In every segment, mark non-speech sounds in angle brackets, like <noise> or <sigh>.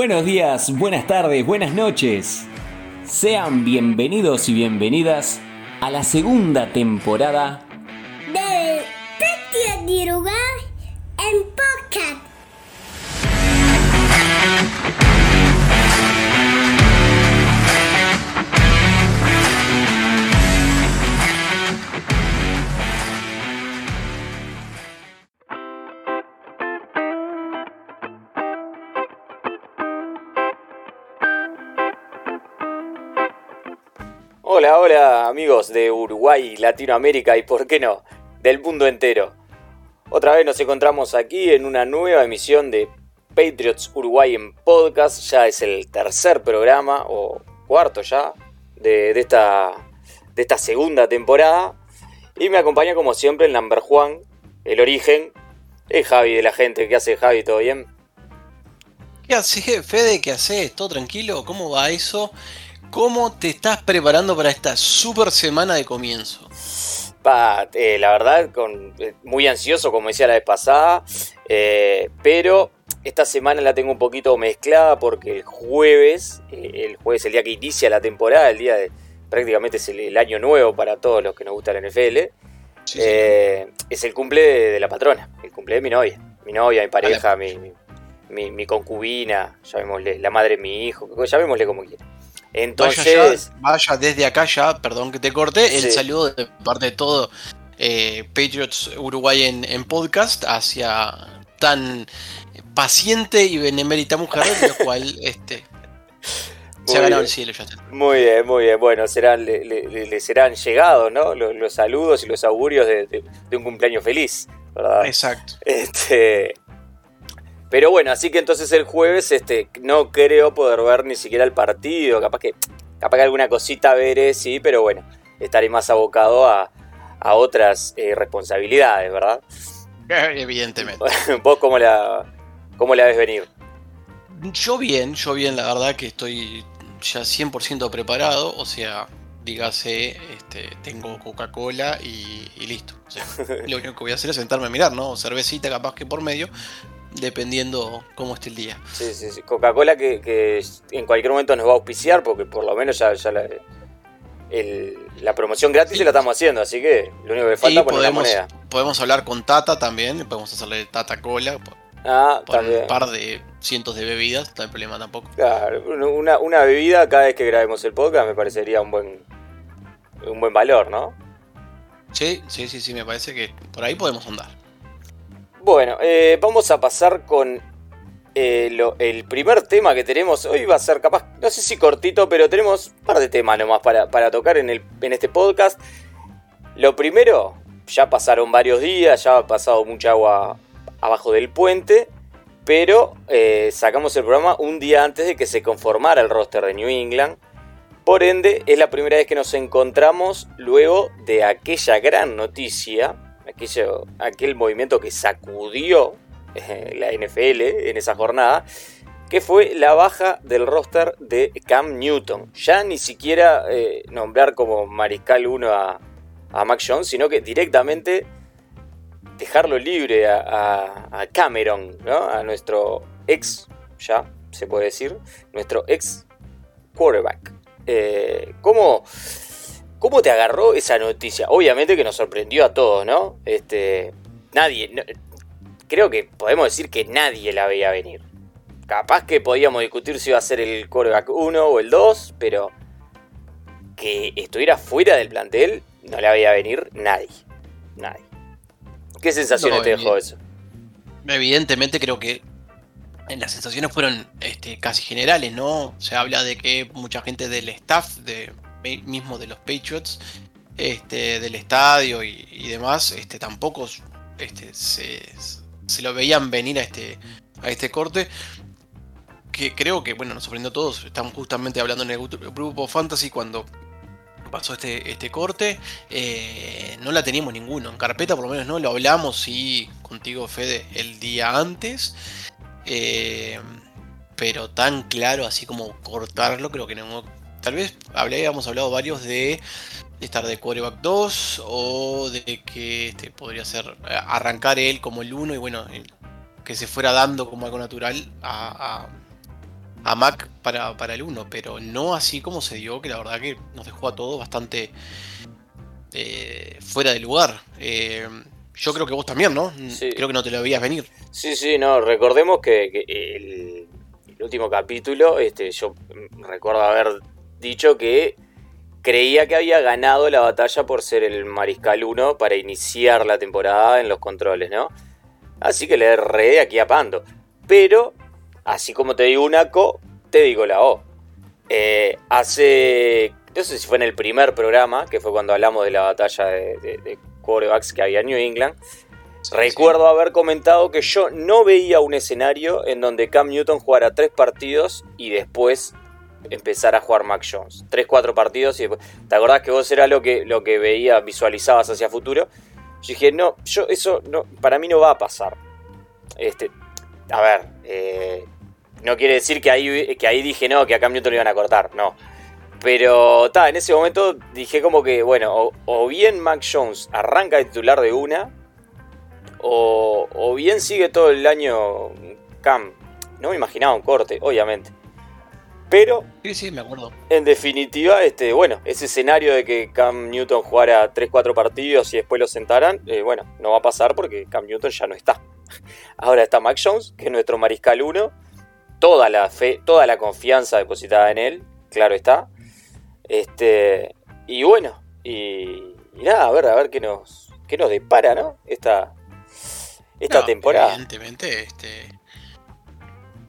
Buenos días, buenas tardes, buenas noches. Sean bienvenidos y bienvenidas a la segunda temporada de Hola, amigos de Uruguay, Latinoamérica y por qué no, del mundo entero. Otra vez nos encontramos aquí en una nueva emisión de Patriots Uruguay en podcast. Ya es el tercer programa, o cuarto ya, de, esta, de esta segunda temporada. Y me acompaña como siempre el number Juan, el origen, el Javi de la gente. ¿Qué hace Javi? ¿Todo bien? ¿Qué hace, Fede? ¿Qué haces? ¿Todo tranquilo? ¿Cómo va eso? ¿Cómo te estás preparando para esta super semana de comienzo? Pa, eh, la verdad, con, eh, muy ansioso, como decía la vez pasada, eh, pero esta semana la tengo un poquito mezclada porque el jueves, el jueves, el día que inicia la temporada, el día de prácticamente es el, el año nuevo para todos los que nos gusta la NFL, Sí, es el cumple de, de la patrona, el cumple de mi novia, mi novia, mi pareja, mi, mi, mi- mi concubina, llamémosle, la madre de mi hijo, llamémosle como quiera. Vaya, Entonces, ya, vaya desde acá ya, perdón que te corte, el saludo de parte de todo eh, Patriots Uruguay en, en podcast hacia tan paciente y benemérita mujer, lo cual <laughs> este, se ha ganado el cielo ya. Muy bien, muy bien. Bueno, serán, le, le- le- le serán llegados, ¿no? Los, los saludos y los augurios de, de- de un cumpleaños feliz, ¿verdad? Exacto. Este. Pero bueno, así que entonces el jueves, este, no creo poder ver ni siquiera el partido. Capaz que, capaz que alguna cosita veré, sí, pero bueno, estaré más abocado a, a otras eh, responsabilidades, ¿verdad? <laughs> Evidentemente. <laughs> ¿Vos cómo la, cómo la ves venir? Yo bien, yo bien, la verdad que estoy ya 100% preparado, o sea, dígase, este, tengo Coca-Cola y, y listo. O sea, <laughs> lo único que voy a hacer es sentarme a mirar, ¿no? Cervecita capaz que por medio, dependiendo cómo esté el día. Sí, sí, sí. Coca-Cola que, que en cualquier momento nos va a auspiciar porque por lo menos ya, ya la, el- la promoción gratis se la estamos haciendo, así que lo único que falta y es poner la podemos, moneda. podemos hablar con Tata también, podemos hacerle Tata Cola Ah, por también. un par de cientos de bebidas, no hay problema tampoco. Claro, una, una bebida cada vez que grabemos el podcast me parecería un buen un buen valor, ¿no? Sí, sí, sí, sí, me parece que por ahí podemos andar. Bueno, eh, vamos a pasar con eh, el primer tema que tenemos. Hoy va a ser capaz, no sé si cortito, pero tenemos un par de temas nomás para, para tocar en, el, en este podcast. Lo primero, ya pasaron varios días, ya ha pasado mucha agua abajo del puente, pero eh, sacamos el programa un día antes de que se conformara el roster de New England. Por ende, es la primera vez que nos encontramos luego de aquella gran noticia, aquello, aquel movimiento que sacudió eh, la NFL en esa jornada, que fue la baja del roster de Cam Newton. Ya ni siquiera eh, nombrar como mariscal 1 a, a Mac Jones, sino que directamente dejarlo libre a, a- Cameron, ¿no? a nuestro ex, ya se puede decir, nuestro ex quarterback. Eh, ¿cómo, ¿Cómo te agarró esa noticia? Obviamente que nos sorprendió a todos, ¿no? Este, nadie, no- creo que podemos decir que nadie la veía venir. Capaz que podíamos discutir si iba a ser el quarterback 1 o el 2, pero que estuviera fuera del plantel no la veía venir nadie. Nadie. ¿Qué sensaciones No, te dejó eso? Evidentemente creo que las sensaciones fueron este, casi generales, ¿no? Se habla de que mucha gente del staff, de, mismo de los Patriots, este, del estadio y, demás, este, tampoco este, se, se lo veían venir a este, a este corte. Que creo que, bueno, nos sorprendió a todos. Estamos justamente hablando en el gru- grupo Fantasy cuando pasó este, este corte. Eh, no la teníamos ninguno. En carpeta por lo menos no. Lo hablamos y contigo, Fede, el día antes. Eh, pero tan claro así como cortarlo, creo que no. Tal vez habíamos hablado varios de estar de quarterback 2 o de que este, podría ser eh, arrancar él como el 1 y bueno, que se fuera dando como algo natural a, a- a Mac para, para el 1, pero no así como se dio, que la verdad que nos dejó a todos bastante eh, fuera de lugar. Eh, yo creo que vos también, ¿no? Sí. Creo que no te lo veías venir. Sí, sí, no, recordemos que, que el, el último capítulo, este, yo recuerdo haber dicho que creía que había ganado la batalla por ser el Mariscal 1 para iniciar la temporada en los controles, ¿no? Así que le erré aquí a Pando. Pero, así como te digo una co, te digo la O. Eh, hace, no sé si fue en el primer programa, que fue cuando hablamos de la batalla de, de, de quarterbacks que había en New England, Recuerdo haber comentado que yo no veía un escenario en donde Cam Newton jugara tres partidos y después empezara a jugar Mac Jones. Tres, cuatro partidos y después. ¿Te acordás que vos era lo que, lo que veía, visualizabas hacia futuro? Yo dije, no, yo eso no, para mí no va a pasar. Este, a ver, eh, no quiere decir que ahí, que ahí dije no, que a Cam Newton lo iban a cortar, no. Pero ta, en ese momento dije como que, bueno, o, o bien Mac Jones arranca de titular de una, o, o, bien sigue todo el año Cam. No me imaginaba un corte, obviamente. Pero, sí, sí, me acuerdo. En definitiva, este, bueno, ese escenario de que Cam Newton jugara 3-4 partidos y después lo sentaran, eh, bueno, no va a pasar porque Cam Newton ya no está. <laughs> Ahora está Mac Jones, que es nuestro mariscal 1. Toda la fe, toda la confianza depositada en él, claro está. Este, y bueno, y, y nada, a ver, a ver qué nos, qué nos depara, ¿no? Esta, esta no, temporada. Evidentemente, este.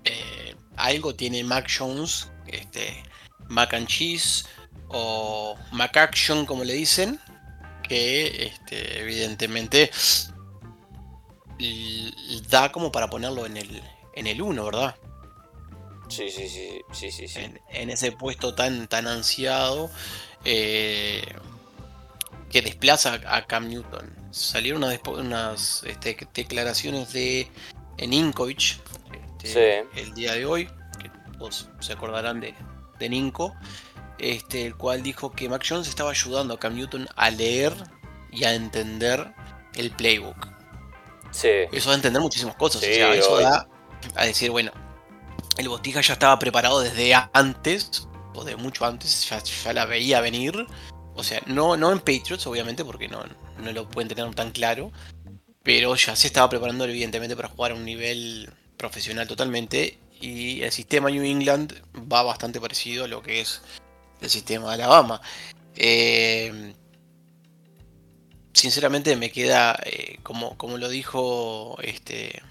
Eh, algo tiene Mac Jones, este. Mac and Cheese o Mac Action, como le dicen, que este, evidentemente da como para ponerlo en el, en el 1, ¿verdad? Sí, sí, sí, sí, sí, sí. En, en, ese puesto tan, tan ansiado eh, que desplaza a Cam Newton. Salieron unas, unas este, declaraciones de Ninkovic este, sí. el día de hoy, todos se acordarán de, de Ninko, este, el cual dijo que Mac Jones estaba ayudando a Cam Newton a leer y a entender el playbook. Sí. Eso da a entender muchísimas cosas. Sí, o sea, eso da a decir, bueno, el Botija ya estaba preparado desde antes, o de mucho antes, ya, ya la veía venir. O sea, no, no en Patriots, obviamente, porque no, no lo pueden tener tan claro. Pero ya se estaba preparando, evidentemente, para jugar a un nivel profesional totalmente. Y el sistema New England va bastante parecido a lo que es el sistema de Alabama. Eh, sinceramente me queda, eh, como, como lo dijo este...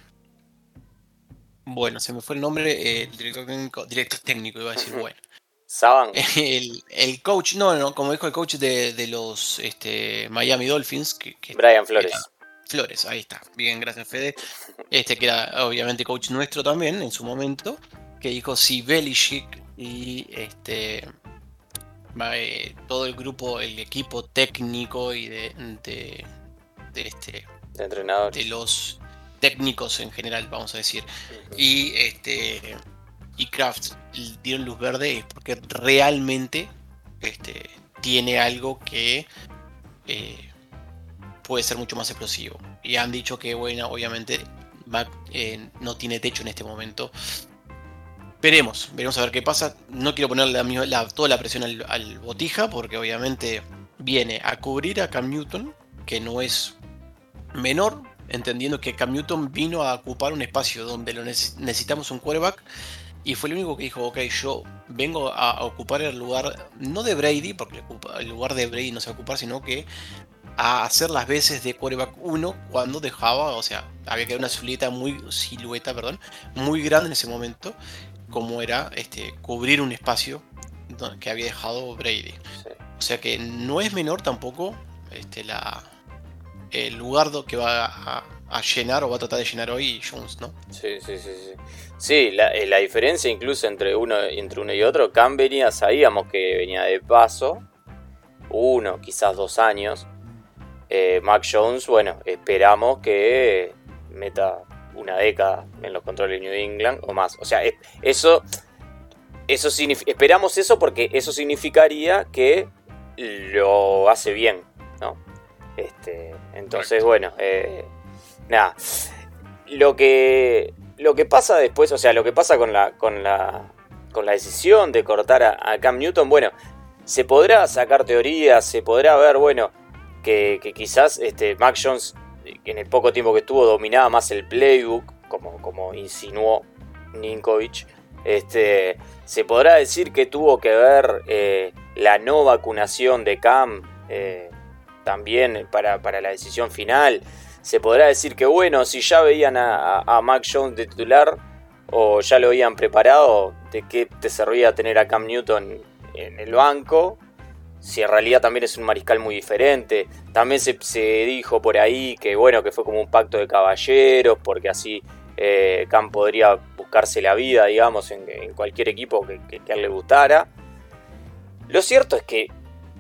Bueno, se me fue el nombre, eh, el director técnico, director técnico iba a decir, bueno. <laughs> Saban. <laughs> El, el, coach, no, no, como dijo el coach de, de los este, Miami Dolphins. Que, que Brian Flores. Era, Flores, ahí está. Bien, gracias Fede. Este que era obviamente coach nuestro también en su momento. Que dijo si Belichick y este eh, todo el grupo, el equipo técnico y de, de, de este de entrenadores. De los técnicos en general, vamos a decir. Uh -huh. Y este y Kraft dieron luz verde es porque realmente este, tiene algo que eh, puede ser mucho más explosivo. Y han dicho que, bueno, obviamente Mac eh, no tiene techo en este momento. Veremos, veremos a ver qué pasa. No quiero la, toda la presión al, al, Botija porque obviamente viene a cubrir a Cam Newton, que no es menor, entendiendo que Cam Newton vino a ocupar un espacio donde lo necesitamos un quarterback y fue el único que dijo, ok, yo vengo a ocupar el lugar, no de Brady, porque el lugar de Brady no se va a ocupar, sino que a hacer las veces de quarterback 1 cuando dejaba, o sea, había que dar una silueta muy, silueta, perdón, muy grande en ese momento, como era este, cubrir un espacio que había dejado Brady. O sea que no es menor tampoco este, la, el lugar que va a, a, llenar o va a tratar de llenar hoy Jones, ¿no? Sí, sí, sí, sí. Sí, la, la, diferencia incluso entre uno, entre uno y otro, Cam venía, sabíamos que venía de paso, uno, quizás dos años. Eh, Mac Jones, bueno, esperamos que meta una década en los controles de New England o más. O sea, eso, eso esperamos eso porque eso significaría que lo hace bien, ¿no? Este, entonces, bueno, eh, nada. Lo que lo que pasa después, o sea, lo que pasa con la, con la, con la decisión de cortar a, Cam Newton, bueno, se podrá sacar teorías, se podrá ver, bueno, que, quizás este, Mac Jones, en el poco tiempo que estuvo, dominaba más el playbook, como, como insinuó Ninkovic. Este, se podrá decir que tuvo que ver eh, la no vacunación de Cam eh, también para, la decisión final. Se podrá decir que, bueno, si ya veían a, a Mac Jones de titular o ya lo habían preparado, de qué te servía tener a Cam Newton en el banco si en realidad también es un mariscal muy diferente. También se, dijo por ahí que bueno, que fue como un pacto de caballeros, porque así eh, Cam podría buscarse la vida, digamos, en, cualquier equipo que, a él le gustara. Lo cierto es que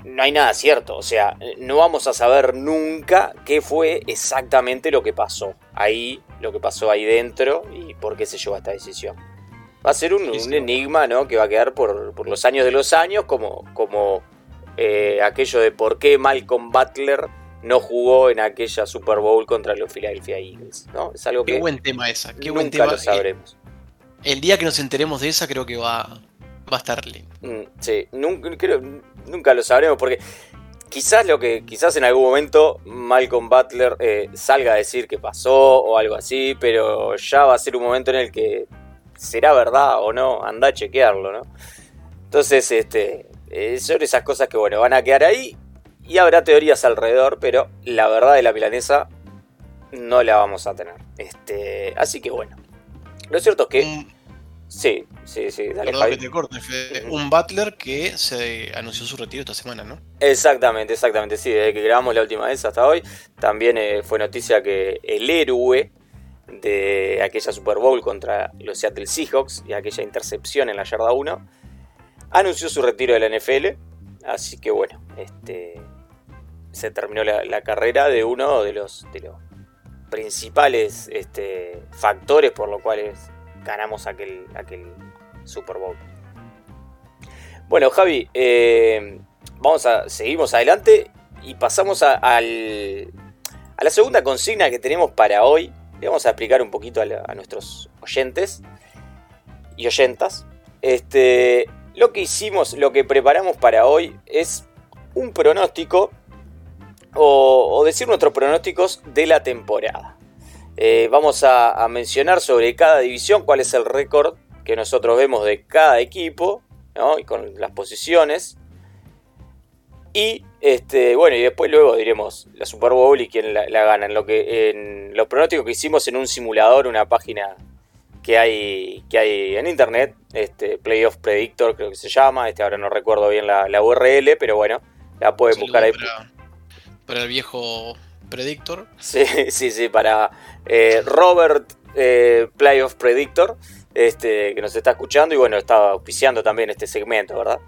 no hay nada cierto, o sea, no vamos a saber nunca qué fue exactamente lo que pasó ahí, lo que pasó ahí dentro y por qué se llevó a esta decisión. Va a ser un, enigma, ¿no? Que va a quedar por, por, los años de los años, como, como eh, aquello de por qué Malcolm Butler no jugó en aquella Super Bowl contra los Philadelphia Eagles. ¿no? Es algo qué buen tema esa. Qué nunca buen tema. lo sabremos. El día que nos enteremos de esa creo que va, va a estar lindo. Mm, sí, nunca, creo, nunca lo sabremos porque quizás lo que quizás en algún momento Malcolm Butler eh, salga a decir que pasó o algo así, pero ya va a ser un momento en el que será verdad o no, anda a chequearlo, ¿no? Entonces, este, eh, son esas cosas que, bueno, van a quedar ahí y habrá teorías alrededor, pero la verdad de la milanesa no la vamos a tener. Este, así que, bueno. Lo cierto es que... sí, sí, sí. Dale, Perdón que te corte, Un Butler que se anunció su retiro esta semana, ¿no? Exactamente, exactamente. Sí, desde que grabamos la última vez hasta hoy, también eh, fue noticia que el héroe de aquella Super Bowl contra los Seattle Seahawks y aquella intercepción en la yarda 1 anunció su retiro de la NFL. Así que bueno, este, se terminó la, carrera de uno de los, de los principales este, factores por los cuales ganamos aquel, aquel Super Bowl. Bueno, Javi, eh, vamos a seguimos adelante y pasamos a, a la segunda consigna que tenemos para hoy. Le vamos a explicar un poquito a nuestros oyentes y oyentas. Este, lo que hicimos, lo que preparamos para hoy es un pronóstico o, decir nuestros pronósticos de la temporada. Eh, vamos a, mencionar sobre cada división cuál es el récord que nosotros vemos de cada equipo y con las posiciones. Y este, bueno, y después luego diremos la Super Bowl y quién la, gana. En, lo que, en los pronósticos que hicimos en un simulador, una página que hay, que hay en internet, este Playoff Predictor creo que se llama, este ahora no recuerdo bien la, URL, pero bueno, la pueden buscar ahí. Para, el viejo Predictor. Sí, <laughs> sí, sí, para eh, Robert eh, Playoff Predictor, este, que nos está escuchando y bueno, está auspiciando también este segmento, ¿verdad?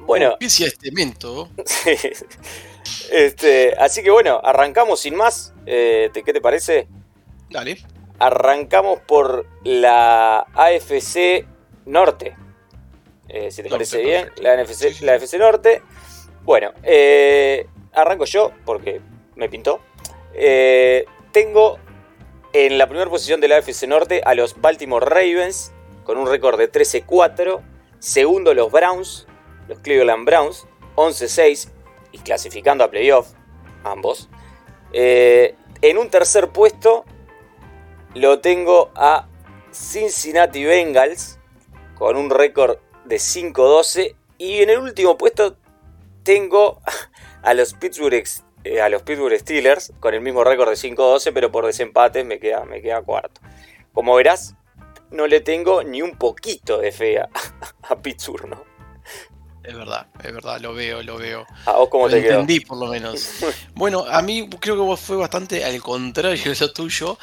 Bueno. Auspicia este segmento. <laughs> este, así que bueno, arrancamos sin más. Eh, ¿Qué te parece? Dale. Arrancamos por la AFC Norte. Eh, si te parece bien, la, NFC, la AFC Norte. Bueno, eh, arranco yo porque me pintó. Eh, tengo en la primera posición de la AFC Norte a los Baltimore Ravens con un récord de 13-4. Segundo los Browns, los Cleveland Browns, 11-6 y clasificando a playoff, ambos. en un tercer puesto lo tengo a Cincinnati Bengals con un récord de 5-12. Y en el último puesto tengo a los Pittsburgh, eh, a los Pittsburgh Steelers con el mismo récord de 5-12, pero por desempate me queda, me queda cuarto. Como verás, no le tengo ni un poquito de fe a, <laughs> Pittsburgh, ¿no? Es verdad, es verdad, lo veo, lo veo. ¿A vos cómo lo entendí, por lo menos. <laughs> bueno, a mí creo que fue bastante al contrario de lo tuyo.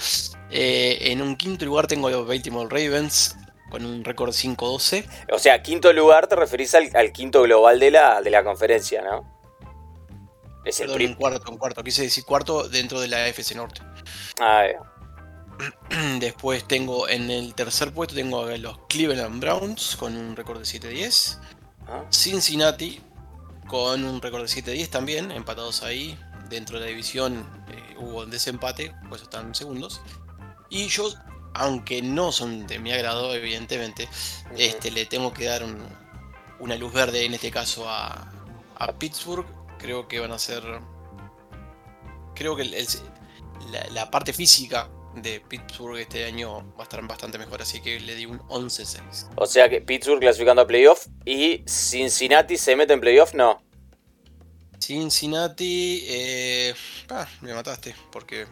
Eh, en un quinto lugar tengo los Baltimore Ravens con un récord 5-12. O sea, quinto lugar te referís al, quinto global de la, de la conferencia, ¿no? Es el Perdón, un cuarto, un cuarto. Quise decir cuarto dentro de la FC Norte. Ah, <clears throat> Después tengo en el tercer puesto tengo a los Cleveland Browns con un récord de 7-10. Ah. Cincinnati con un récord de 7-10 también, empatados ahí. Dentro de la división eh, hubo un desempate, pues están segundos. Y yo aunque no son de mi agrado, evidentemente, este, le tengo que dar una luz verde en este caso a, Pittsburgh. Creo que van a ser. Creo que la, parte física de Pittsburgh este año va a estar bastante mejor, así que le di un 11-6. O sea que Pittsburgh clasificando a playoff y Cincinnati se mete en playoff, no. Cincinnati, eh, ah, me mataste porque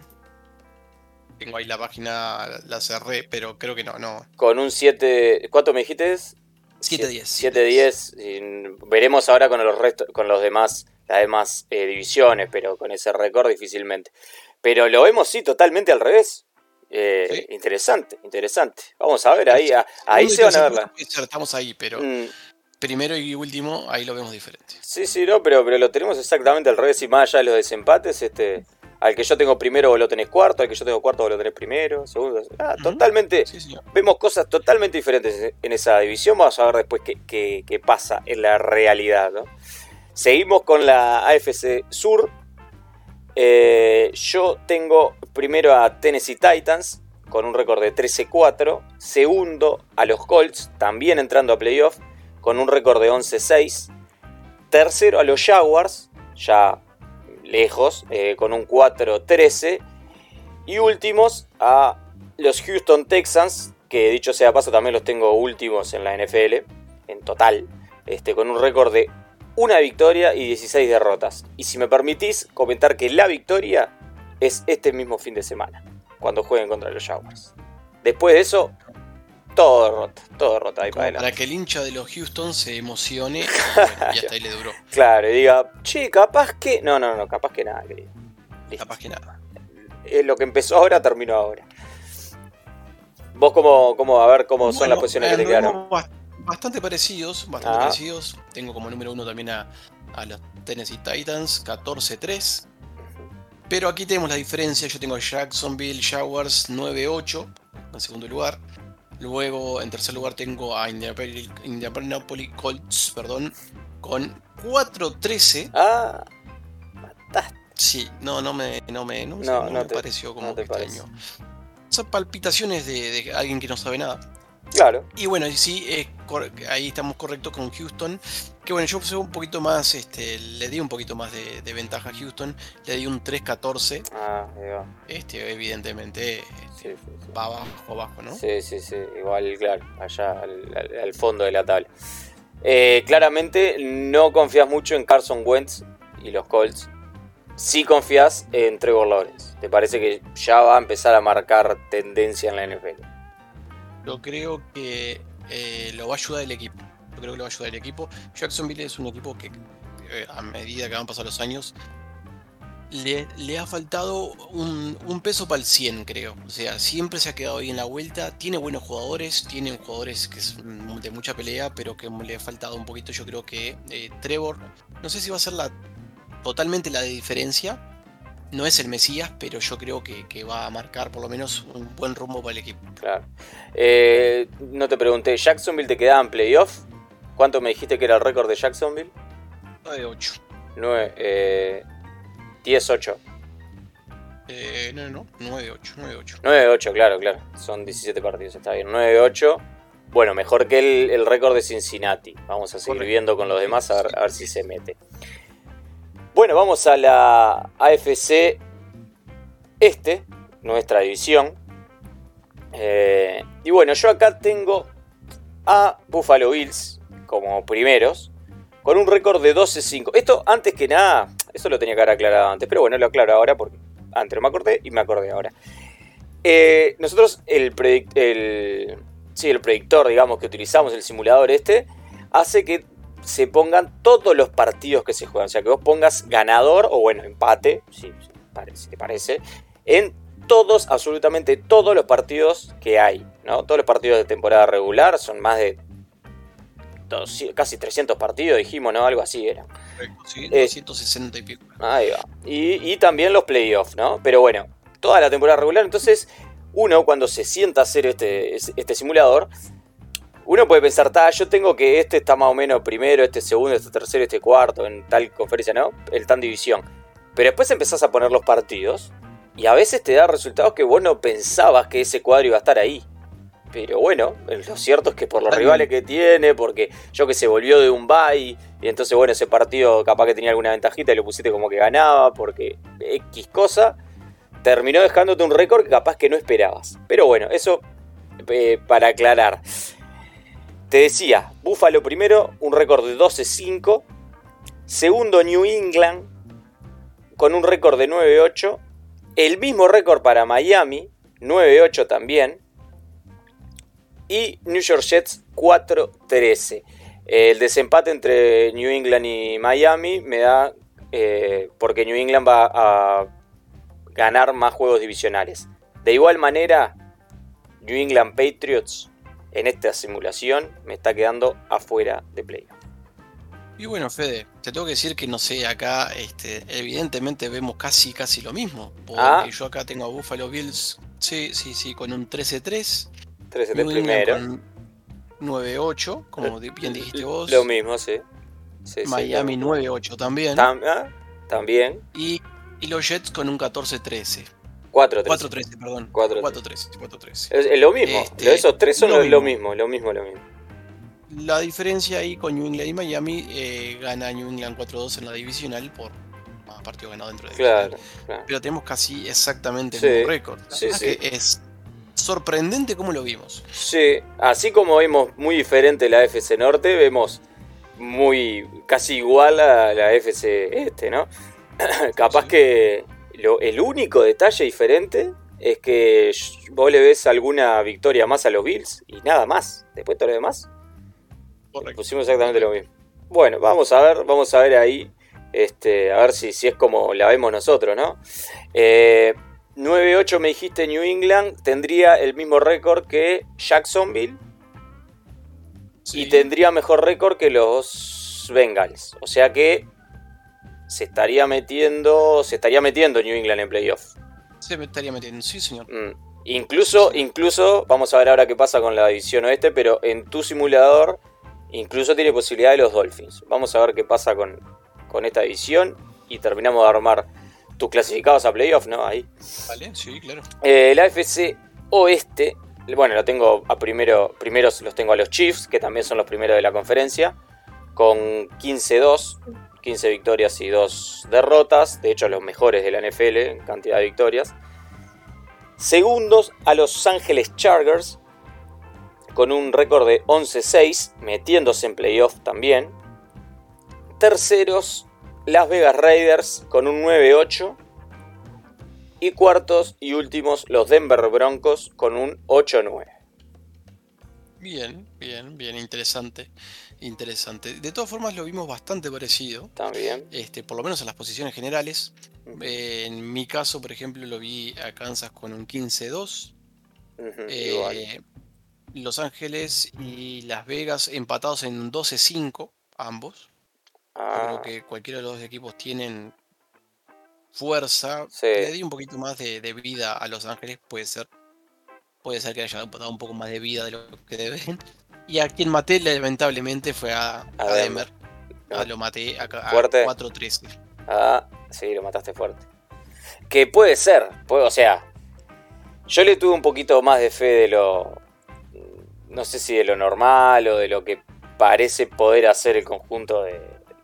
tengo ahí la página, la cerré, pero creo que no, no. Con un 7, ¿cuánto me dijiste? 7-10. 7-10. Veremos ahora con los restos, con los demás, las demás eh, divisiones, pero con ese récord difícilmente. Pero lo vemos sí totalmente al revés. Eh, interesante, interesante. Vamos a ver ahí, ahí se van a verla. Estamos ahí, pero mm. primero y último ahí lo vemos diferente. Sí, sí, no, pero, pero lo tenemos exactamente al revés y más allá de los desempates, este al que yo tengo primero vos lo tenés cuarto, al que yo tengo cuarto vos lo tenés primero, segundo. Ah, totalmente. vemos cosas totalmente diferentes en esa división. Vamos a ver después qué, pasa en la realidad. Seguimos con la AFC Sur. Eh, yo tengo primero a Tennessee Titans con un récord de 13-4. Segundo a los Colts, también entrando a playoff, con un récord de 11-6. Tercero a los Jaguars, ya lejos, eh, con un 4-13. Y últimos a los Houston Texans, que dicho sea paso también los tengo últimos en la NFL, en total, este, con un récord de una victoria y 16 derrotas. Y si me permitís comentar que la victoria es este mismo fin de semana, cuando jueguen contra los Jaguars. Después de eso, todo derrota, todo derrota ahí para Para que el hincha de los Houston se emocione <laughs> y hasta ahí le duró. Claro, y diga, che, capaz que. No, no, no, capaz que nada, querido. Capaz que nada. Eh, lo que empezó ahora terminó ahora. Vos, cómo, cómo a ver cómo son las posiciones que te quedaron. Bastante parecidos, bastante ah. parecidos. Tengo como número uno también a, a los Tennessee Titans, 14-3. Pero aquí tenemos la diferencia. Yo tengo a Jacksonville Jaguars 9-8 en segundo lugar. Luego, en tercer lugar, tengo a Indianapolis Colts, perdón, con 4-13. Ah, mataste. Sí, no, no me, no me, no, me pareció como extraño. Son palpitaciones de, alguien que no sabe nada. Claro. Y bueno, sí, ahí estamos correctos con Houston. Que bueno, yo puse un poquito más, este, le di un poquito más de, ventaja a Houston. Le di un 3-14. Ah, Este, evidentemente, este, va abajo, abajo, ¿no? Sí, sí, sí. Igual, claro, allá al, fondo de la tabla. Eh, claramente no confías mucho en Carson Wentz y los Colts. Sí confías en Trevor Lawrence. ¿Te parece que ya va a empezar a marcar tendencia en la NFL? Yo creo que eh, lo va a ayudar el equipo. Yo creo que lo va a ayudar el equipo. Jacksonville es un equipo que eh, a medida que van pasando los años le, ha faltado un, peso para el 100, creo. O sea, siempre se ha quedado ahí en la vuelta. Tiene buenos jugadores, tiene jugadores que es de mucha pelea, pero que le ha faltado un poquito. Yo creo que eh, Trevor, no sé si va a ser la totalmente la de diferencia, no es el Mesías, pero yo creo que, va a marcar por lo menos un buen rumbo para el equipo. Claro. Eh, no te pregunté, ¿Jacksonville te quedaba en playoff? ¿Cuánto me dijiste que era el récord de Jacksonville? 9-8. 9, eh, 10-8. Eh, no, no, 9-8, 9-8. 9-8, claro, claro. Son 17 partidos, está bien. 9-8. Bueno, mejor que el, récord de Cincinnati. Vamos a seguir viendo con los demás a ver si se mete. Bueno, vamos a la AFC Este, nuestra división. Eh, y bueno, yo acá tengo a Buffalo Bills como primeros, con un récord de 12-5. Esto, antes que nada, eso lo tenía que haber aclarado antes, pero bueno, lo aclaro ahora porque antes no me acordé y me acordé ahora. Eh, nosotros, el, el, sí, el predictor, digamos, que utilizamos, el simulador este, hace que se pongan todos los partidos que se juegan. O sea, que vos pongas ganador o bueno, empate, si, te parece, en todos, absolutamente todos los partidos que hay. ¿no? Todos los partidos de temporada regular son más de casi 300 partidos, dijimos, ¿no? Algo así era. Sí, 260 y pico. Ahí va. Y, también los playoffs, ¿no? Pero bueno, toda la temporada regular. Entonces, uno cuando se sienta a hacer este, este simulador, uno puede pensar, yo tengo que este está más o menos primero, este segundo, este tercero, este cuarto, en tal conferencia, ¿no? El tan división. Pero después empezás a poner los partidos Y a veces te da resultados que vos no pensabas que ese cuadro iba a estar ahí. Pero bueno, lo cierto es que por los rivales que tiene, porque yo que se volvió de un bye, y entonces bueno, ese partido capaz que tenía alguna ventajita y lo pusiste como que ganaba, porque X cosa, terminó dejándote un récord que capaz que no esperabas. Pero bueno, eso eh, para aclarar. Te decía, Buffalo primero, un récord de 12-5. Segundo, New England, con un récord de 9-8. El mismo récord para Miami, 9-8 también. Y New York Jets 4-13. El desempate entre New England y Miami me da eh, porque New England va a ganar más juegos divisionales. De igual manera, New England Patriots en esta simulación me está quedando afuera de playoff. Y bueno, Fede, te tengo que decir que no sé, acá este, evidentemente vemos casi casi lo mismo. Porque Ah. yo acá tengo a Buffalo Bills, sí, sí, sí, con un 13-3. 13 New England primero. con 9-8, como bien dijiste vos. Lo mismo, sí. Sí, sí, Miami lo- 9-8 también. Tam- ah, También. Y, y los Jets con un 14-13. 4 4-13, perdón. 4-13. 4-13, 4-13. Es, lo mismo. Este, Esos tres son lo lo, lo mismo. mismo, lo mismo, lo mismo. La diferencia ahí con New England y Miami eh, gana New England 4-2 en la divisional por más partido ganado dentro de la Claro, divisional. claro. Pero tenemos casi exactamente Sí, el mismo récord. Sí, sí. es que es sorprendente cómo lo vimos. Sí, así como vemos muy diferente la FC Norte, vemos muy casi igual a la FC Este, ¿no? <clears throat> Capaz que lo- el único detalle diferente es que vos le ves alguna victoria más a los Bills y nada más. Después todo lo demás pusimos exactamente lo mismo. Bueno, vamos a ver, vamos a ver ahí, este, a ver si, si es como la vemos nosotros, ¿no? Eh, 9-8 me dijiste New England, tendría el mismo récord que Jacksonville Sí. y tendría mejor récord que los Bengals. O sea que se estaría metiendo, se estaría metiendo New England en playoff. Se estaría metiendo, sí, señor. Mm. Incluso, incluso, vamos a ver ahora qué pasa con la división oeste, pero en tu simulador incluso tiene posibilidad de los Dolphins. Vamos a ver qué pasa con, con esta división y terminamos de armar tus clasificados a playoff, ¿no? Ahí. Vale, sí, claro. Eh, la AFC Oeste, bueno, lo tengo a primero, primeros los tengo a los Chiefs, que también son los primeros de la conferencia, con 15-2, 15 victorias y 2 derrotas, de hecho los mejores de la NFL en cantidad de victorias. Segundos a Los Ángeles Chargers, con un récord de 11-6, metiéndose en playoff también. Terceros, Las Vegas Raiders, con un 9-8. Y cuartos y últimos, los Denver Broncos con un 8-9. Bien, bien, bien, interesante. Interesante. De todas formas lo vimos bastante parecido. También. Este, por lo menos en las posiciones generales. Eh, en mi caso, por ejemplo, lo vi a Kansas con un 15-2. Ujú, Eh. Los Ángeles y Las Vegas empatados en un 12-5, ambos. Ah, creo que cualquiera de los dos equipos tienen fuerza. Sí. Le di un poquito más de, de vida a Los Ángeles, puede ser. Puede ser que haya dado un poco más de vida de lo que deben. Y a quien maté, lamentablemente, fue a, A a Denver. Denver. Ah, lo maté a, a Fuerte. 4-13. ah, sí, lo mataste fuerte. Que puede ser, puede, o sea, yo le tuve un poquito más de fe de lo, no sé si de lo normal o de lo que parece poder hacer el conjunto de,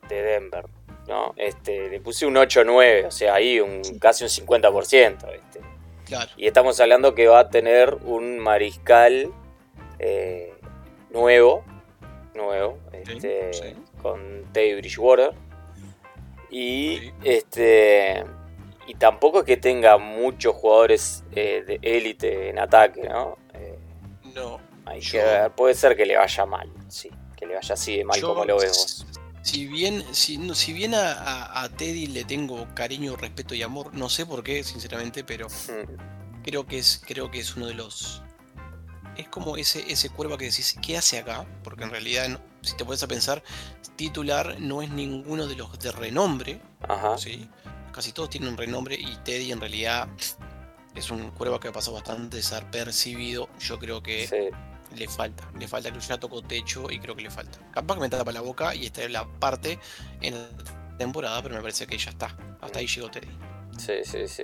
de Denver, ¿no? Este, le puse un 8-9, o sea, ahí un, casi un 50%, este. Claro. Y estamos hablando que va a tener un mariscal eh, nuevo, nuevo, Sí, este, sí. con Teddy Bridgewater. Y Sí. este y tampoco es que tenga muchos jugadores eh, de élite en ataque, ¿no? Eh, No. hay Yo- que ver, puede ser que le vaya mal, sí, que le vaya así de mal Yo, como lo ves vos. Si bien, si, no- si bien a, a- a Teddy le tengo cariño, respeto y amor, no sé por qué, sinceramente, pero Mm, creo que es, creo que es uno de los. Es como ese, ese cuervo que decís, ¿qué hace acá? Porque en realidad, no- si te pones a pensar, titular no es ninguno de los de renombre, Ajá. ¿sí? Casi todos tienen un renombre y Teddy en realidad es un cuervo que ha pasado bastante desapercibido. Yo creo que Sí. le falta, le falta, que ya tocó techo y creo que le falta. Capaz que me tapa la boca y esta es la parte en la temporada, pero me parece que ya está. Hasta ahí llegó Teddy. Sí, sí, sí.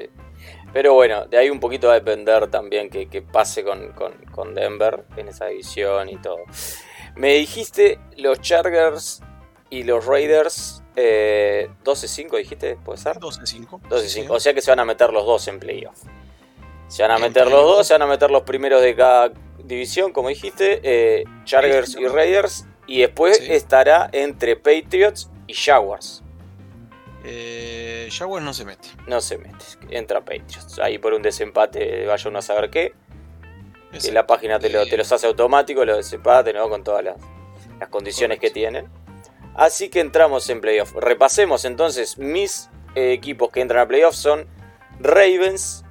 Pero bueno, de ahí un poquito va a depender también que, que pase con, con, con Denver en esa división y todo. Me dijiste los Chargers y los Raiders eh, 12-5, dijiste, ¿puede ser? 12-5. 12-5, o sea que se van a meter los dos en playoff. Se van a meter los dos, se van a meter los primeros de cada división, como dijiste, eh, Chargers y. Raiders. Y después Sí. estará entre Patriots y Jaguars. Eh, Jaguars no se mete. No se mete, entra Patriots. Ahí por un desempate, vaya uno a saber qué. Que la página te, lo- Eh, te los hace automático, los desempates, ¿no? Con todas las, las condiciones que tienen. Así que entramos en playoff. Repasemos entonces mis eh, equipos que entran a playoff son Ravens.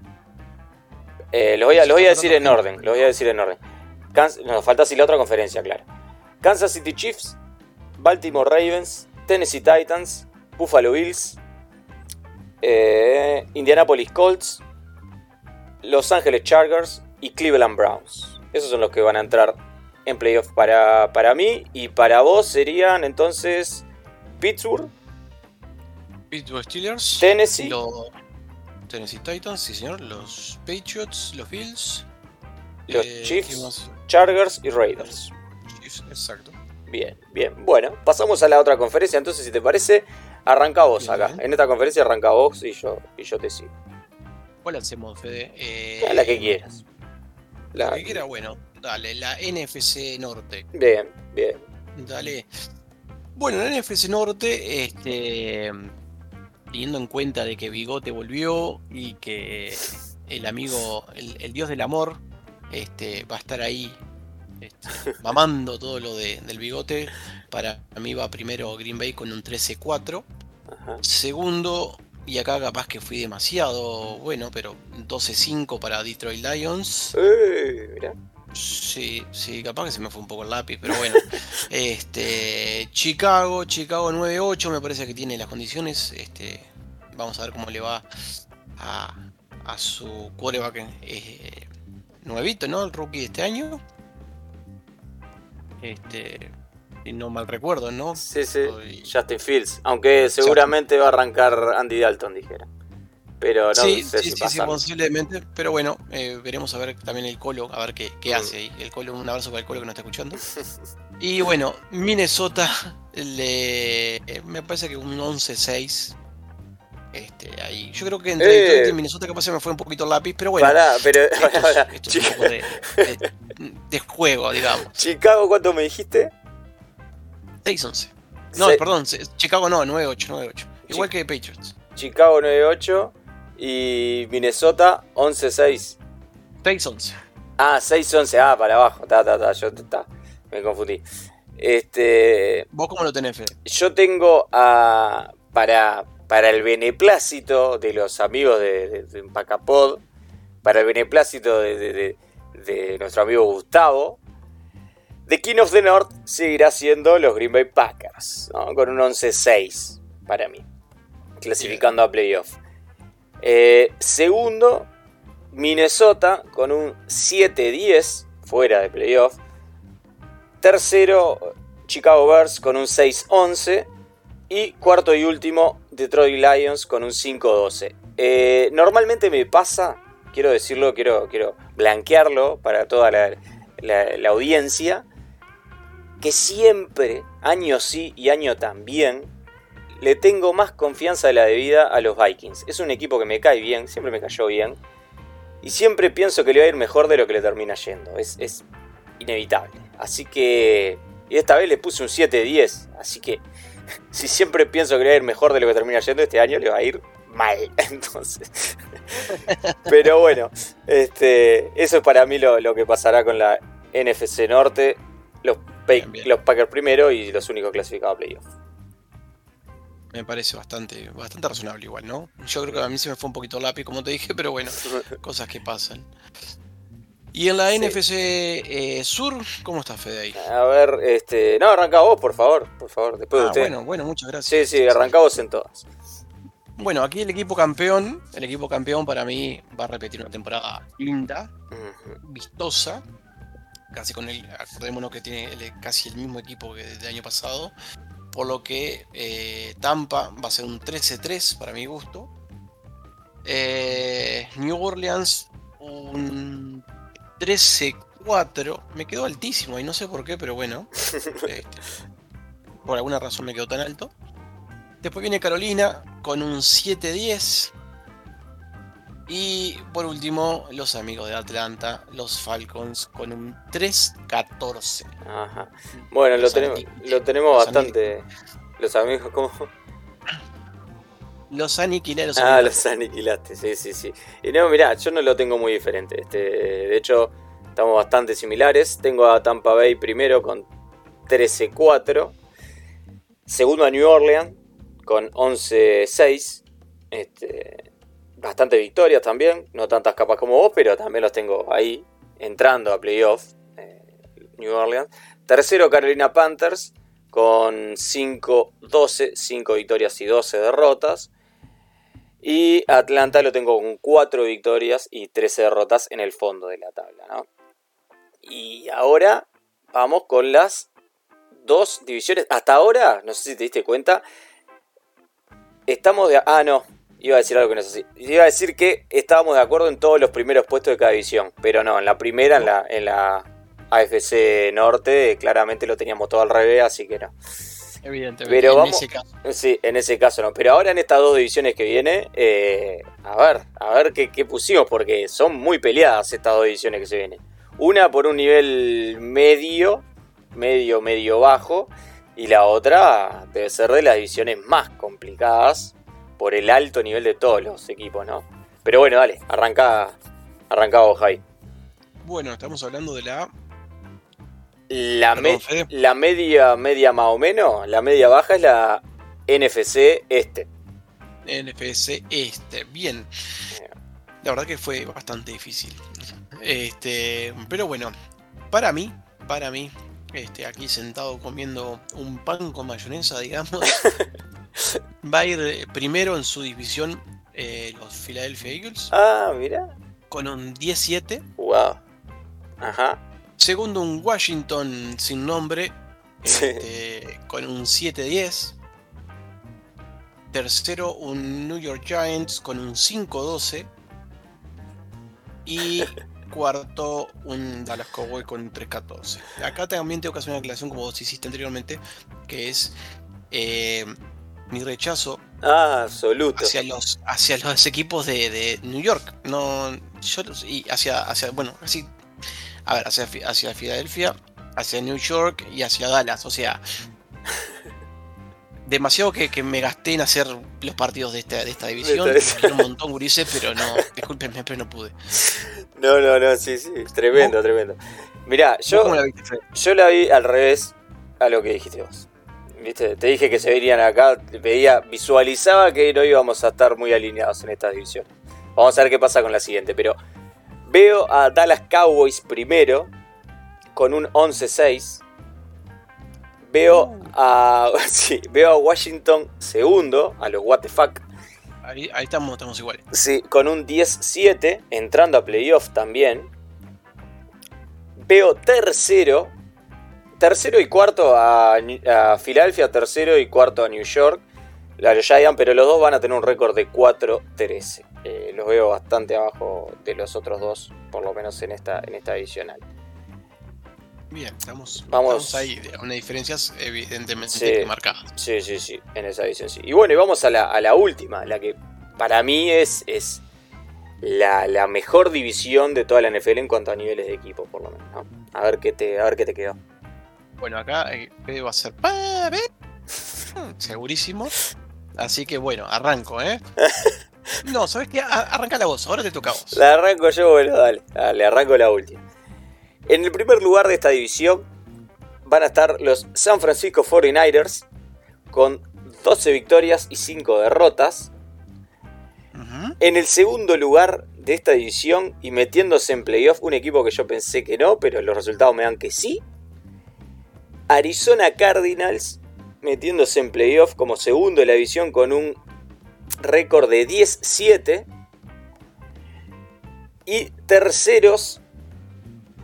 Eh, los, voy a, los voy a decir en orden. Los voy a decir en orden. Kans- nos falta así la otra conferencia, claro. Kansas City Chiefs, Baltimore Ravens, Tennessee Titans, Buffalo Bills, eh, Indianapolis Colts, Los Ángeles Chargers y Cleveland Browns. Esos son los que van a entrar en playoff para, para mí. Y para vos serían entonces Pittsburgh, Pittsburgh Steelers. Tennessee. Los Tennessee Titans, sí señor. Los Patriots, los Bills. Los eh, Chiefs. Chargers y Raiders. Chiefs, exacto. Bien, bien. Bueno, pasamos a la otra conferencia. Entonces, si te parece, arranca vos Bien. acá. En esta conferencia arranca vos y yo, y yo te sigo. ¿Cuál hacemos, Fede? Eh, la que quieras. La La- que quiera, bueno, dale, la NFC Norte. Bien, bien. Dale. Bueno, la NFC Norte, este, teniendo en cuenta de que Bigote volvió y que el amigo, el, el dios del amor, este, va a estar ahí este, mamando todo lo de- del bigote. Para mí va primero Green Bay con un 13-4. Ajá. Segundo, y acá capaz que fui demasiado bueno, pero 12-5 para Detroit Lions. Eh. Sí, sí, capaz que se me fue un poco el lápiz, pero bueno. <laughs> este, Chicago, Chicago 9-8, me parece que tiene las condiciones. Este, vamos a ver cómo le va a, a su quarterback eh, nuevito, ¿no? El rookie de este año. Este, no mal recuerdo, ¿no? Sí, sí. Justin Fields. Aunque seguramente va a arrancar Andy Dalton, dijera. Pero no sí, sé sí, si sí, sí, posiblemente. Pero bueno, eh, veremos a ver también el Colo, a ver qué, qué Mm. hace ahí. El Colo, un abrazo para el Colo que nos está escuchando. <laughs> Y bueno, Minnesota le, eh, me parece que un 11-6. Este, ahí. Yo creo que entre Eh. Detroit y Minnesota capaz se me fue un poquito el lápiz, pero bueno. Pará, pero. esto, <laughs> pará, pará. es, esto es un poco de, de- de juego, digamos. Chicago, ¿cuánto me dijiste? 6-11. No, Se- perdón, Chicago no, 9-8, 9-8. Igual que Patriots. Chicago 9-8 y Minnesota 11-6. 6-11. Ah, 6-11. Ah, para abajo. Ta, ta, ta. Yo ta, me confundí. Este. ¿Vos cómo lo tenés, Fede? Yo tengo a. Para, para el beneplácito de los amigos de, de, de Empacapod, para el beneplácito de, nuestro amigo Gustavo, The King of the North seguirá siendo los Green Bay Packers, ¿no? con un 11-6 para mí, clasificando a playoff. Eh, segundo, Minnesota con un 7-10 fuera de playoff. Tercero, Chicago Bears con un 6-11. Y cuarto y último, Detroit Lions con un 5-12. Eh, normalmente me pasa, quiero decirlo, quiero, quiero blanquearlo para toda la, audiencia, que siempre, año sí y año también, le tengo más confianza de la debida a los Vikings. Es un equipo que me cae bien, siempre me cayó bien. Y siempre pienso que le va a ir mejor de lo que le termina yendo. Es, es inevitable. Así que... Y esta vez le puse un 7-10. Así que si siempre pienso que le va a ir mejor de lo que termina yendo, este año le va a ir mal. <laughs> Entonces. <laughs> Pero bueno, este, eso es para mí lo, lo que pasará con la NFC Norte. Los, Pa- Bien, bien. los Packers primero y los únicos clasificados a playoff. Me parece bastante, bastante razonable igual, ¿no? Yo creo que a mí se me fue un poquito el lápiz, como te dije, pero bueno, <laughs> cosas que pasan. Y en la Sí. NFC eh, Sur, ¿cómo está Fede ahí? A ver, este. No, arranca vos, por favor. Por favor, después de Ah, usted. bueno, bueno, muchas sí, gracias. sí, arranca vos en todas. Bueno, aquí el equipo campeón, el equipo campeón para mí va a repetir una temporada linda, vistosa, casi con el, acordémonos que tiene el- casi el mismo equipo que del año pasado, por lo que eh, Tampa va a ser un 13-3 para mi gusto. Eh, New Orleans, un 13-4. Me quedó altísimo y no sé por qué, pero bueno. <laughs> Este, por alguna razón me quedó tan alto. Después viene Carolina con un 7-10. Y por último, los amigos de Atlanta, los Falcons, con un 3-14. Ajá. Bueno, lo tenemos, lo tenemos Los bastante. Los amigos, ¿cómo? Los aniquilé, los Ah, los aniquilaste, sí, sí, sí. Y no, mirá, yo no lo tengo muy diferente. Este, de hecho, estamos bastante similares. Tengo a Tampa Bay primero con 13-4. Segundo a New Orleans con 11-6. Este, bastante victorias también. No tantas capas como vos, pero también los tengo ahí, entrando a playoff. eh, New Orleans. Tercero Carolina Panthers con 5-12, 5 victorias y 12 derrotas. Y Atlanta lo tengo con 4 victorias y 13 derrotas en el fondo de la tabla, ¿no? Y ahora vamos con las dos divisiones. Hasta ahora, no sé si te diste cuenta, estamos de... Ah, no, iba a decir algo que no es así. Iba a decir que estábamos de acuerdo en todos los primeros puestos de cada división, pero no, en la primera, en la, en la AFC Norte, claramente lo teníamos todo al revés, así que no. Evidentemente. Pero en vamos- ese caso. Sí, en ese caso no. Pero ahora en estas dos divisiones que viene, eh, a ver, a ver qué, qué pusimos, porque son muy peleadas estas dos divisiones que se vienen. Una por un nivel medio, medio, medio bajo, y la otra debe ser de las divisiones más complicadas por el alto nivel de todos los equipos, ¿no? Pero bueno, dale, arranca, arranca vos, Javi. Bueno, estamos hablando de la. La, me- media, media más o menos, la media baja es la NFC este. NFC este. Bien. La verdad que fue bastante difícil. Este, pero bueno, para mí, para mí, este, aquí sentado comiendo un pan con mayonesa, digamos, <laughs> va a ir primero en su división eh, los Philadelphia Eagles Ah, mira. con un 17. Wow. Ajá. Segundo, un Washington sin nombre Sí. este, con un 7-10. Tercero, un New York Giants con un 5-12. Y <laughs> cuarto, un Dallas Cowboys con un 3-14. Acá también tengo que hacer una aclaración como vos hiciste anteriormente, que es eh, mi rechazo Ah, absoluto. hacia los, hacia los equipos de, de New York. No, yo, los- y hacia, hacia, bueno, así, a ver, hacia, hacia Filadelfia, hacia New York y hacia Dallas. O sea, <laughs> demasiado que, que me gasté en hacer los partidos de esta, de esta división. Un montón, gurises, pero no, discúlpenme, pero no pude. No, no, no, sí, sí. Tremendo, tremendo. Mirá, ¿Vos yo, cómo la viste, yo la vi al revés a lo que dijiste vos. ¿Viste? Te dije que se verían acá, veía, visualizaba que no íbamos a estar muy alineados en esta división. Vamos a ver qué pasa con la siguiente, pero veo a Dallas Cowboys primero con un 11-6. Veo a <laughs> sí, veo a Washington segundo, a los What the fuck, Ahí, ahí estamos, estamos iguales. Sí, con un 10-7, entrando a playoff también. Veo tercero. Tercero y cuarto a, a Filadelfia, tercero y cuarto a New York. A los Giants, pero los dos van a tener un récord de 4-13. Eh, los veo bastante abajo de los otros dos, por lo menos en esta, en esta divisional. Bien, estamos, Vamos. estamos ahí. Unas diferencias evidentemente Sí. marcadas. Sí, sí, sí, en esa división sí. Y bueno, y vamos a la, a la última, la que para mí es, es la, la mejor división de toda la NFL en cuanto a niveles de equipo, por lo menos. ¿no? A ver qué te, a ver qué te quedó. Bueno, acá eh, Fede va a ser ve- <laughs> segurísimo. Así que bueno, arranco, ¿eh? <laughs> No, ¿sabes qué? Arranca la voz, ahora te toca a vos. La arranco yo, bueno, dale, dale, arranco la última. En el primer lugar de esta división van a estar los San Francisco 49ers con 12 victorias y 5 derrotas. En el segundo lugar de esta división y metiéndose en playoff, un equipo que yo pensé que no, pero los resultados me dan que sí. Arizona Cardinals metiéndose en playoff como segundo de la división con un récord de 10-7. Y terceros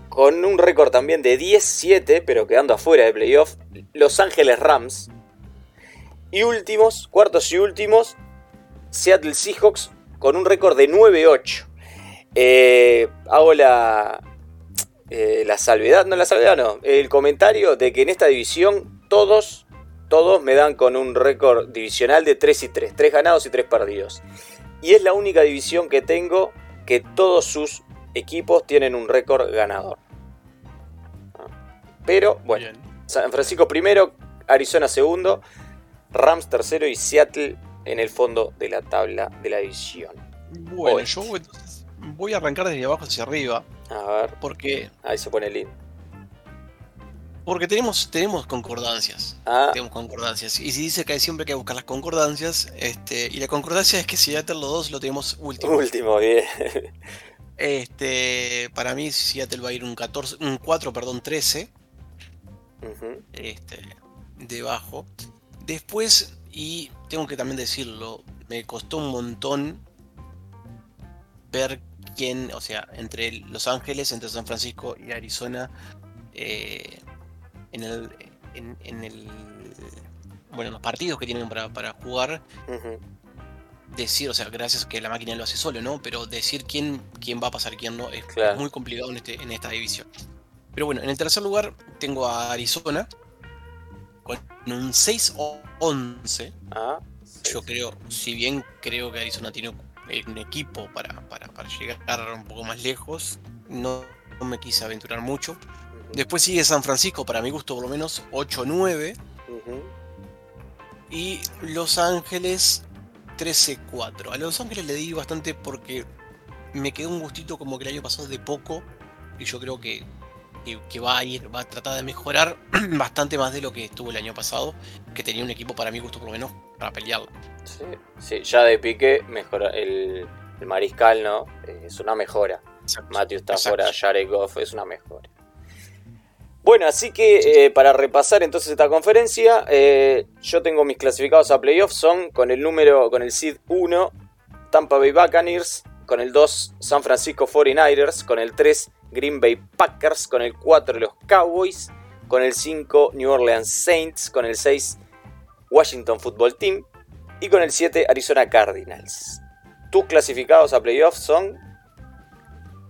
con un récord también de 10-7, pero quedando afuera de playoff, Los Ángeles Rams. Y últimos, cuartos y últimos, Seattle Seahawks con un récord de 9-8. Eh, hago la, eh, la salvedad, no la salvedad, no, el comentario de que en esta división todos, todos me dan con un récord divisional de 3 y 3, 3 ganados y 3 perdidos. Y es la única división que tengo que todos sus equipos tienen un récord ganador. Pero bueno, Bien. San Francisco primero, Arizona segundo, Rams tercero y Seattle en el fondo de la tabla de la división. Bueno, yo entonces voy a arrancar desde abajo hacia arriba. A ver, Porque, ahí se pone el link. Porque tenemos, tenemos concordancias. Ah, Tenemos concordancias. Y si dice que siempre hay que buscar las concordancias, este, y la concordancia es que Seattle los dos lo tenemos último. último, bien. Este, para mí Seattle va a ir un 14, un 4, perdón, 13, Ujú, este, debajo. Después, y tengo que también decirlo, me costó un montón ver quién, o sea, entre Los Ángeles, entre San Francisco y Arizona, eh, en el, en, en el, bueno, los partidos que tienen para, para jugar, decir, o sea, gracias que la máquina lo hace solo, ¿no? Pero decir quién, quién va a pasar, quién no, es Claro. muy complicado en, este, en esta división. Pero bueno, en el tercer lugar tengo a Arizona con un 6 o 11. Ah, Yo creo, si bien creo que Arizona tiene un equipo para, para, para llegar un poco más lejos, no, no me quise aventurar mucho. Después sigue San Francisco, para mi gusto por lo menos 8-9. ujú. Y Los Ángeles 13-4. A Los Ángeles le di bastante porque me quedó un gustito como que el año pasado de poco. Y yo creo que, que, que va a ir, va a tratar de mejorar <clears throat> bastante más de lo que estuvo el año pasado. Que tenía un equipo para mi gusto por lo menos para pelearla. Sí, sí, ya de pique mejora el, el mariscal, ¿no? Eh, Es una mejora. Matthew fuera, Jared Goff es una mejora. Bueno, así que eh, para repasar entonces esta conferencia, eh, yo tengo mis clasificados a playoffs, son con el número, con el seed 1, Tampa Bay Buccaneers, con el 2, San Francisco 49ers, con el 3, Green Bay Packers, con el 4, los Cowboys, con el 5, New Orleans Saints, con el 6, Washington Football Team y con el 7, Arizona Cardinals. Tus clasificados a playoffs son...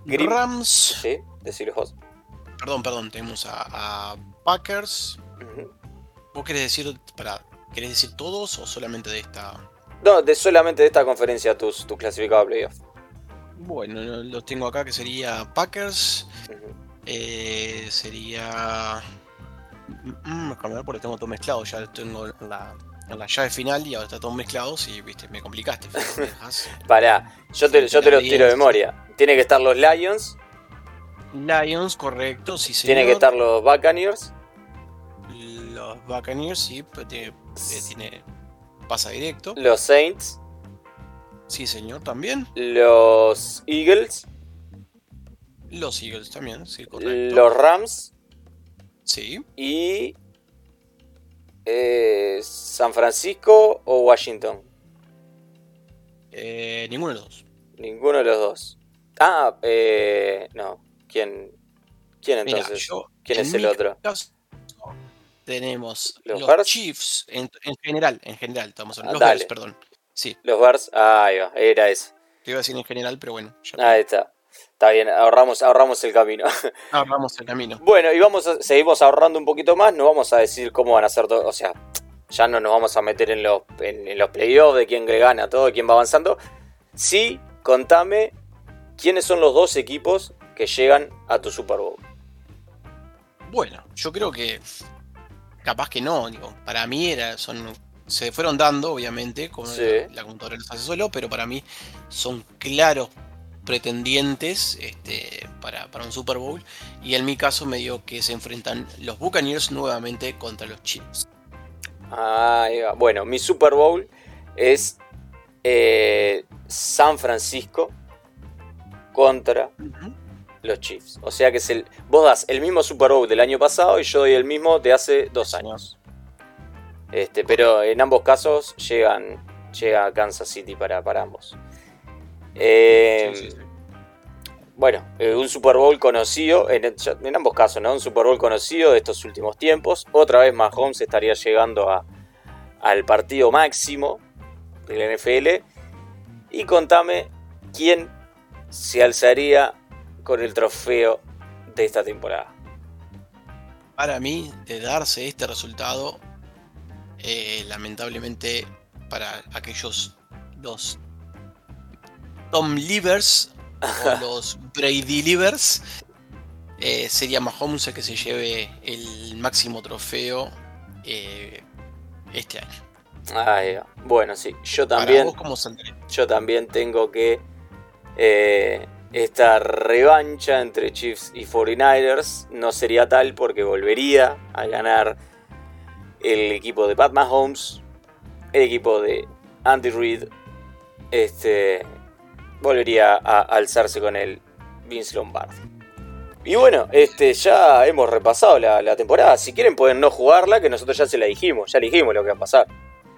Green- Rams. Sí, decilo vos. Perdón, perdón, tenemos a, a Packers. ¿Vos querés decir, para, querés decir todos o solamente de esta? No, de solamente de esta conferencia tus, tus clasificados a playoff. Bueno, los tengo acá que sería Packers. Ujú. Eh, sería. Mm, ver porque tengo todo mezclado. Ya tengo en la, la llave final y ahora está todo mezclados y viste, me complicaste. <laughs> Pará, yo te, yo te los tiro de memoria. Tiene que estar los Lions, Lions, correcto, sí, señor. tiene que estar los Buccaneers, Los Buccaneers, sí, pero tiene, eh, tiene- pasa directo. los Saints, Sí, señor, también. los Eagles, Los Eagles también, sí, correcto. los Rams Sí. y eh, San Francisco o Washington. Eh, ninguno de los dos. Ninguno de los dos. Ah, eh, no. ¿Quién? ¿Quién entonces? yo, ¿Quién en es el otro? caso, tenemos ¿Los? Chiefs en, en general, en general, estamos hablando. Ah, los. Bears, perdón. Sí, Los Bears. Ah, ahí va, era eso. te iba a decir en general, pero bueno, ya Ahí está. Está bien, ahorramos, ahorramos el camino. <laughs> ahorramos el camino. Bueno, y vamos a, seguimos ahorrando un poquito más, no vamos a decir cómo van a ser todo, o sea, ya no nos vamos a meter en los, en, en los playoffs de quién gana todo, de quién va avanzando. Sí, contame quiénes son los dos equipos que llegan a tu Super Bowl. Bueno, yo creo que capaz que no, digo, para mí era, son, se fueron dando, obviamente, como Sí. la, la computadora los hace solo, pero para mí son claros pretendientes este, para, para un Super Bowl. Y en mi caso me dio que se enfrentan los Buccaneers nuevamente contra los Chiefs. Va. Bueno, mi Super Bowl es eh, San Francisco contra los Chiefs. O sea que es el, vos das el mismo Super Bowl del año pasado y yo doy el mismo de hace dos años. Este, pero en ambos casos llegan, llega a Kansas City para, para ambos. Eh, Sí, sí, sí. Bueno, eh, un Super Bowl conocido, en, en ambos casos, ¿no? Un Super Bowl conocido de estos últimos tiempos. Otra vez Mahomes estaría llegando a, al partido máximo del NFL. y contame quién se alzaría con el trofeo de esta temporada. Para mí, de darse este resultado, eh, lamentablemente para aquellos los Tom Livers o <laughs> los Brady Livers, eh, sería Mahomes el que se lleve el máximo trofeo eh, este año. Ah, bueno, sí, yo también. yo también tengo que eh, esta revancha entre Chiefs y 49ers no sería tal porque volvería a ganar el equipo de Pat Mahomes, el equipo de Andy Reid, este, volvería a alzarse con el Vince Lombardi. Y bueno, este, ya hemos repasado la, temporada. Si quieren pueden no jugarla, que nosotros ya se la dijimos, ya dijimos lo que va a pasar.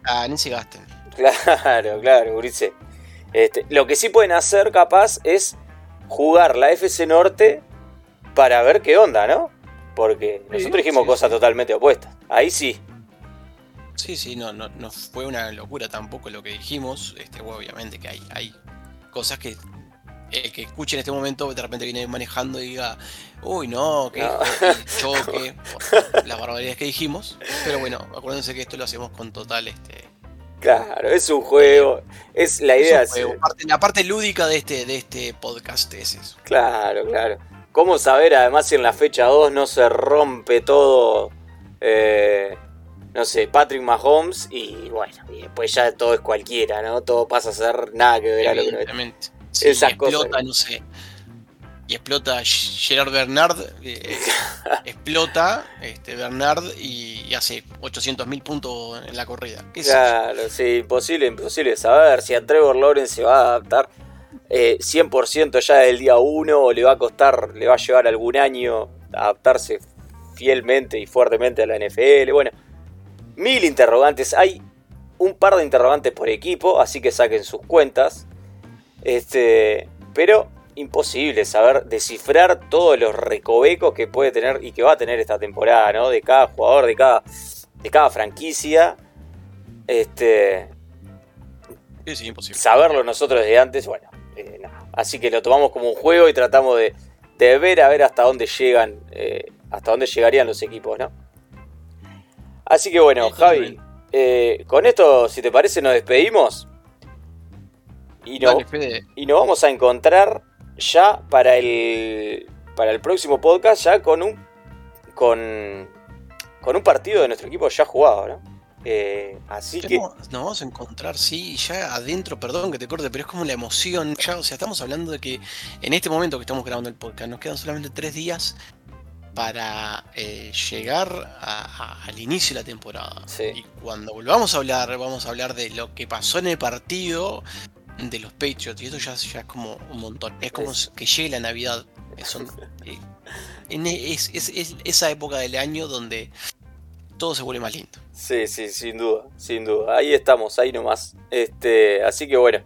Ah, ni se gasten. <laughs> Claro, claro, Urice. Este, lo que sí pueden hacer capaz es jugar la FC Norte para ver qué onda, ¿no? Porque nosotros dijimos cosas totalmente opuestas. Ahí sí. Sí, sí, no, no, no fue una locura tampoco lo que dijimos. Este, obviamente que hay, hay cosas que el que escuche en este momento de repente viene manejando y diga, uy, no, que <laughs> choque, las barbaridades que dijimos. Pero bueno, acuérdense que esto lo hacemos con total este. Claro, es un juego, es la idea. la parte lúdica de este, de este podcast es eso. Claro, claro. ¿Cómo saber además si en la fecha 2 no se rompe todo? Eh, no sé, Patrick Mahomes y bueno, y después ya todo es cualquiera, ¿no? Todo pasa a ser nada que ver a lo que Sí, Esas explota, no sé. Y explota Gerard Bernard, eh, <laughs> explota este, Bernard y, hace 800.000 puntos en la corrida. claro, sí, imposible, imposible saber si a Trevor Lawrence se va a adaptar 100% eh, ya del día 1 o le va a costar, le va a llevar algún año adaptarse fielmente y fuertemente a la NFL. Bueno, mil interrogantes. Hay un par de interrogantes por equipo, así que saquen sus cuentas. Este, pero imposible saber descifrar todos los recovecos que puede tener y que va a tener esta temporada, ¿no? De cada jugador, de cada, de cada franquicia. Este. Es imposible. Saberlo nosotros desde antes, bueno, eh, Así que lo tomamos como un juego y tratamos de, de ver a ver hasta dónde llegan, eh, hasta dónde llegarían los equipos, ¿no? Así que bueno, Javi, eh, con esto, si te parece, nos despedimos. Y, no, y nos vamos a encontrar ya para el, para el próximo podcast, ya con un, con, con un partido de nuestro equipo ya jugado, ¿no? Eh, así que. Nos vamos a encontrar, sí, ya adentro, perdón que te corte, pero es como la emoción. Ya, o sea, estamos hablando de que en este momento que estamos grabando el podcast, nos quedan solamente tres días para eh, llegar al inicio de la temporada. Y cuando volvamos a hablar, vamos a hablar de lo que pasó en el partido de los Patriots. Y eso ya, es como un montón. Es como que llegue la Navidad. <laughs> Eh, es, es, esa época del año donde todo se vuelve más lindo. Sí, sí, sin duda, sin duda. Ahí estamos, ahí nomás. Este, así que bueno,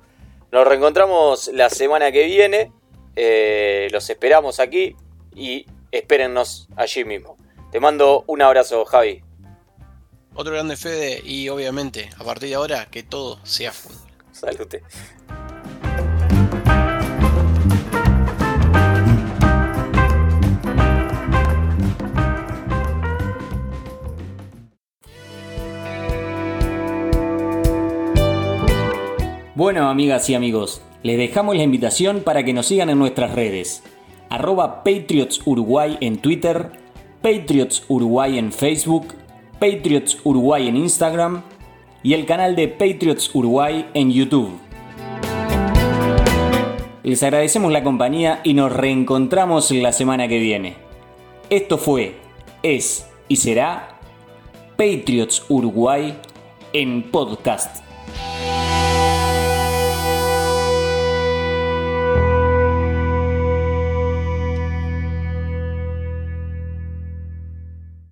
nos reencontramos la semana que viene. Eh, los esperamos aquí y espérennos allí mismo. Te mando un abrazo, Javi. Otro grande Fede y obviamente, a partir de ahora, que todo sea fútbol. Salute. Bueno, amigas y amigos, les dejamos la invitación para que nos sigan en nuestras redes arroba Patriots Uruguay en Twitter, Patriots Uruguay en Facebook, Patriots Uruguay en Instagram y el canal de Patriots Uruguay en YouTube. Les agradecemos la compañía y nos reencontramos la semana que viene. Esto fue, es y será Patriots Uruguay en podcast.